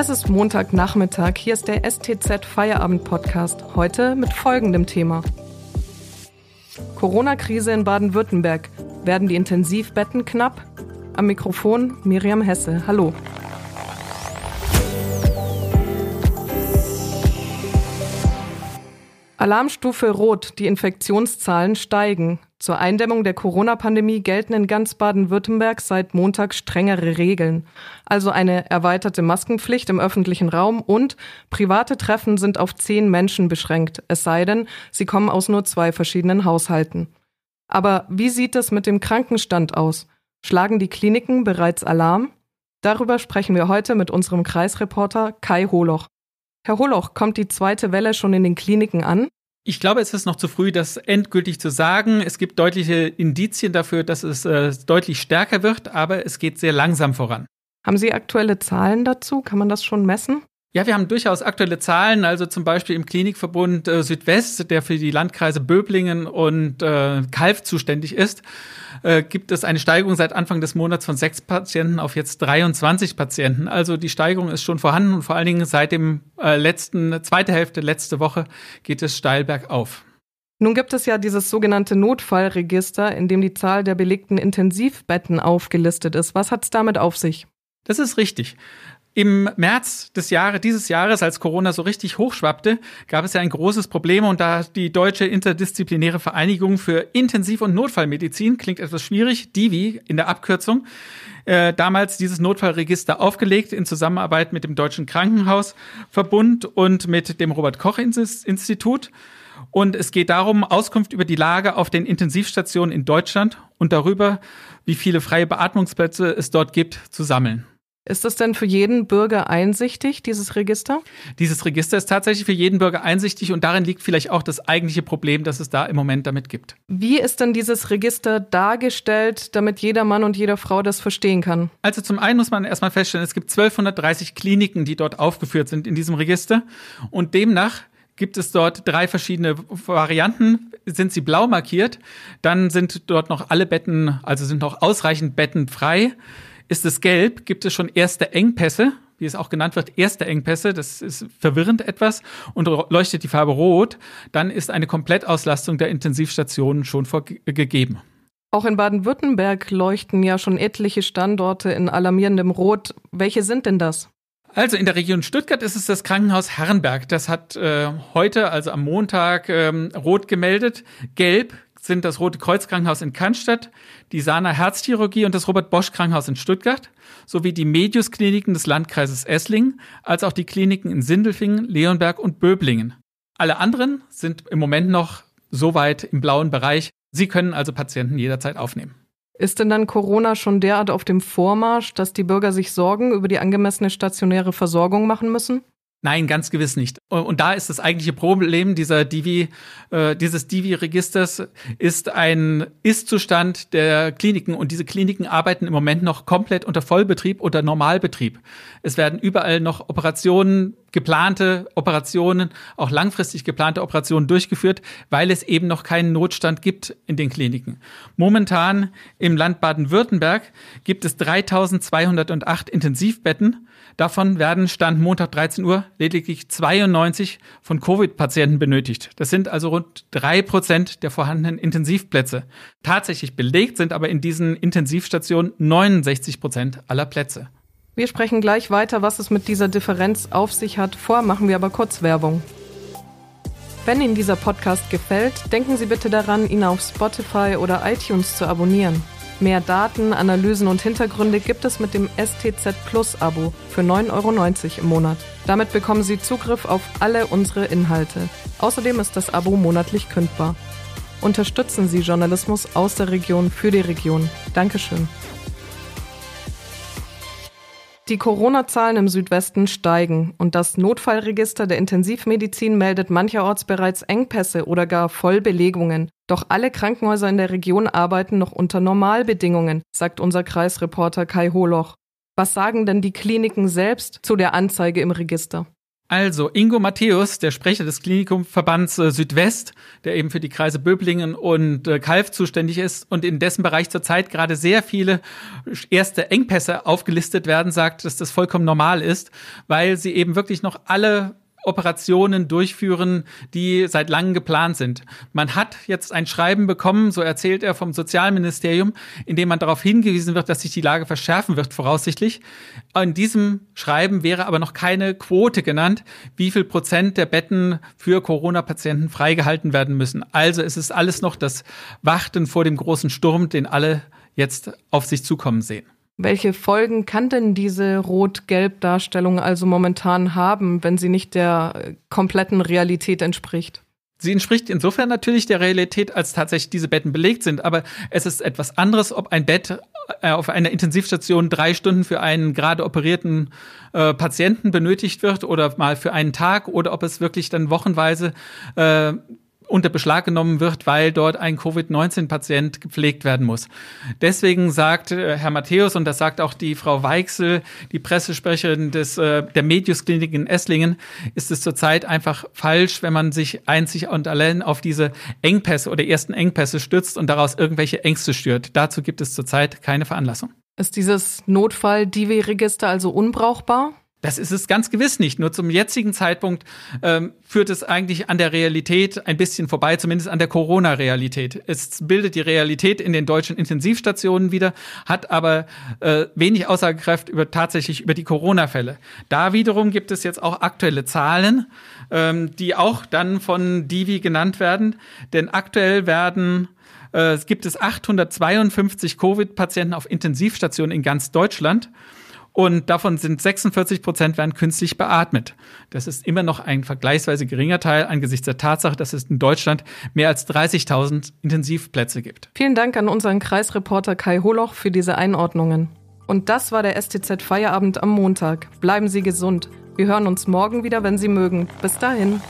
Es ist Montagnachmittag. Hier ist der STZ Feierabend Podcast. Heute mit folgendem Thema. Corona-Krise in Baden-Württemberg. Werden die Intensivbetten knapp? Am Mikrofon Miriam Hesse. Hallo. Alarmstufe Rot. Die Infektionszahlen steigen. Zur Eindämmung der Corona-Pandemie gelten in ganz Baden-Württemberg seit Montag strengere Regeln. Also eine erweiterte Maskenpflicht im öffentlichen Raum und private Treffen sind auf zehn Menschen beschränkt, es sei denn, sie kommen aus nur zwei verschiedenen Haushalten. Aber wie sieht es mit dem Krankenstand aus? Schlagen die Kliniken bereits Alarm? Darüber sprechen wir heute mit unserem Kreisreporter Kai Holoch. Herr Holoch, kommt die zweite Welle schon in den Kliniken an? Ich glaube, es ist noch zu früh, das endgültig zu sagen. Es gibt deutliche Indizien dafür, dass es äh, deutlich stärker wird, aber es geht sehr langsam voran. Haben Sie aktuelle Zahlen dazu? Kann man das schon messen? Ja, wir haben durchaus aktuelle Zahlen, also zum Beispiel im Klinikverbund äh, Südwest, der für die Landkreise Böblingen und äh, Kalf zuständig ist, äh, gibt es eine Steigerung seit Anfang des Monats von sechs Patienten auf jetzt 23 Patienten. Also die Steigerung ist schon vorhanden und vor allen Dingen seit dem äh, letzten, zweite Hälfte letzte Woche geht es steil bergauf. Nun gibt es ja dieses sogenannte Notfallregister, in dem die Zahl der belegten Intensivbetten aufgelistet ist. Was hat es damit auf sich? Das ist richtig. Im März des Jahres, dieses Jahres, als Corona so richtig hochschwappte, gab es ja ein großes Problem und da die Deutsche Interdisziplinäre Vereinigung für Intensiv- und Notfallmedizin, klingt etwas schwierig, DIVI in der Abkürzung, äh, damals dieses Notfallregister aufgelegt in Zusammenarbeit mit dem Deutschen Krankenhausverbund und mit dem Robert Koch Institut. Und es geht darum, Auskunft über die Lage auf den Intensivstationen in Deutschland und darüber, wie viele freie Beatmungsplätze es dort gibt, zu sammeln. Ist das denn für jeden Bürger einsichtig, dieses Register? Dieses Register ist tatsächlich für jeden Bürger einsichtig und darin liegt vielleicht auch das eigentliche Problem, das es da im Moment damit gibt. Wie ist denn dieses Register dargestellt, damit jeder Mann und jede Frau das verstehen kann? Also zum einen muss man erstmal feststellen, es gibt 1230 Kliniken, die dort aufgeführt sind in diesem Register und demnach gibt es dort drei verschiedene Varianten. Sind sie blau markiert, dann sind dort noch alle Betten, also sind noch ausreichend Betten frei. Ist es gelb, gibt es schon erste Engpässe, wie es auch genannt wird, erste Engpässe. Das ist verwirrend etwas und leuchtet die Farbe rot. Dann ist eine Komplettauslastung der Intensivstationen schon gegeben. Auch in Baden-Württemberg leuchten ja schon etliche Standorte in alarmierendem Rot. Welche sind denn das? Also in der Region Stuttgart ist es das Krankenhaus Herrenberg. Das hat äh, heute, also am Montag, ähm, rot gemeldet. Gelb sind das Rote Kreuz Krankenhaus in Cannstatt, die Sana Herzchirurgie und das Robert Bosch Krankenhaus in Stuttgart sowie die Medius Kliniken des Landkreises Esslingen, als auch die Kliniken in Sindelfingen, Leonberg und Böblingen. Alle anderen sind im Moment noch so weit im blauen Bereich. Sie können also Patienten jederzeit aufnehmen. Ist denn dann Corona schon derart auf dem Vormarsch, dass die Bürger sich Sorgen über die angemessene stationäre Versorgung machen müssen? Nein, ganz gewiss nicht. Und da ist das eigentliche Problem dieser Divi, äh, dieses Divi-Registers ist ein Ist-Zustand der Kliniken. Und diese Kliniken arbeiten im Moment noch komplett unter Vollbetrieb oder Normalbetrieb. Es werden überall noch Operationen, geplante Operationen, auch langfristig geplante Operationen durchgeführt, weil es eben noch keinen Notstand gibt in den Kliniken. Momentan im Land Baden-Württemberg gibt es 3208 Intensivbetten Davon werden Stand Montag 13 Uhr lediglich 92 von Covid-Patienten benötigt. Das sind also rund drei Prozent der vorhandenen Intensivplätze. Tatsächlich belegt sind aber in diesen Intensivstationen 69 Prozent aller Plätze. Wir sprechen gleich weiter, was es mit dieser Differenz auf sich hat. Vor machen wir aber kurz Werbung. Wenn Ihnen dieser Podcast gefällt, denken Sie bitte daran, ihn auf Spotify oder iTunes zu abonnieren. Mehr Daten, Analysen und Hintergründe gibt es mit dem STZ Plus Abo für 9,90 Euro im Monat. Damit bekommen Sie Zugriff auf alle unsere Inhalte. Außerdem ist das Abo monatlich kündbar. Unterstützen Sie Journalismus aus der Region für die Region. Dankeschön. Die Corona-Zahlen im Südwesten steigen und das Notfallregister der Intensivmedizin meldet mancherorts bereits Engpässe oder gar Vollbelegungen. Doch alle Krankenhäuser in der Region arbeiten noch unter Normalbedingungen, sagt unser Kreisreporter Kai Holoch. Was sagen denn die Kliniken selbst zu der Anzeige im Register? Also, Ingo Matthäus, der Sprecher des Klinikumverbands äh, Südwest, der eben für die Kreise Böblingen und äh, Kalf zuständig ist und in dessen Bereich zurzeit gerade sehr viele erste Engpässe aufgelistet werden, sagt, dass das vollkommen normal ist, weil sie eben wirklich noch alle Operationen durchführen, die seit langem geplant sind. Man hat jetzt ein Schreiben bekommen, so erzählt er vom Sozialministerium, in dem man darauf hingewiesen wird, dass sich die Lage verschärfen wird, voraussichtlich. In diesem Schreiben wäre aber noch keine Quote genannt, wie viel Prozent der Betten für Corona-Patienten freigehalten werden müssen. Also es ist alles noch das Warten vor dem großen Sturm, den alle jetzt auf sich zukommen sehen. Welche Folgen kann denn diese Rot-Gelb-Darstellung also momentan haben, wenn sie nicht der äh, kompletten Realität entspricht? Sie entspricht insofern natürlich der Realität, als tatsächlich diese Betten belegt sind. Aber es ist etwas anderes, ob ein Bett äh, auf einer Intensivstation drei Stunden für einen gerade operierten äh, Patienten benötigt wird oder mal für einen Tag oder ob es wirklich dann wochenweise äh, unter Beschlag genommen wird, weil dort ein Covid-19-Patient gepflegt werden muss. Deswegen sagt äh, Herr Matthäus, und das sagt auch die Frau Weichsel, die Pressesprecherin des, äh, der Medius-Klinik in Esslingen, ist es zurzeit einfach falsch, wenn man sich einzig und allein auf diese Engpässe oder ersten Engpässe stützt und daraus irgendwelche Ängste stört. Dazu gibt es zurzeit keine Veranlassung. Ist dieses Notfall-Divi-Register also unbrauchbar? Das ist es ganz gewiss nicht. Nur zum jetzigen Zeitpunkt ähm, führt es eigentlich an der Realität ein bisschen vorbei, zumindest an der Corona-Realität. Es bildet die Realität in den deutschen Intensivstationen wieder, hat aber äh, wenig Aussagekraft über tatsächlich über die Corona-Fälle. Da wiederum gibt es jetzt auch aktuelle Zahlen, ähm, die auch dann von Divi genannt werden. Denn aktuell werden äh, gibt es 852 Covid-Patienten auf Intensivstationen in ganz Deutschland und davon sind 46 Prozent werden künstlich beatmet. Das ist immer noch ein vergleichsweise geringer Teil angesichts der Tatsache, dass es in Deutschland mehr als 30.000 Intensivplätze gibt. Vielen Dank an unseren Kreisreporter Kai Holoch für diese Einordnungen. Und das war der STZ Feierabend am Montag. Bleiben Sie gesund. Wir hören uns morgen wieder, wenn Sie mögen. Bis dahin.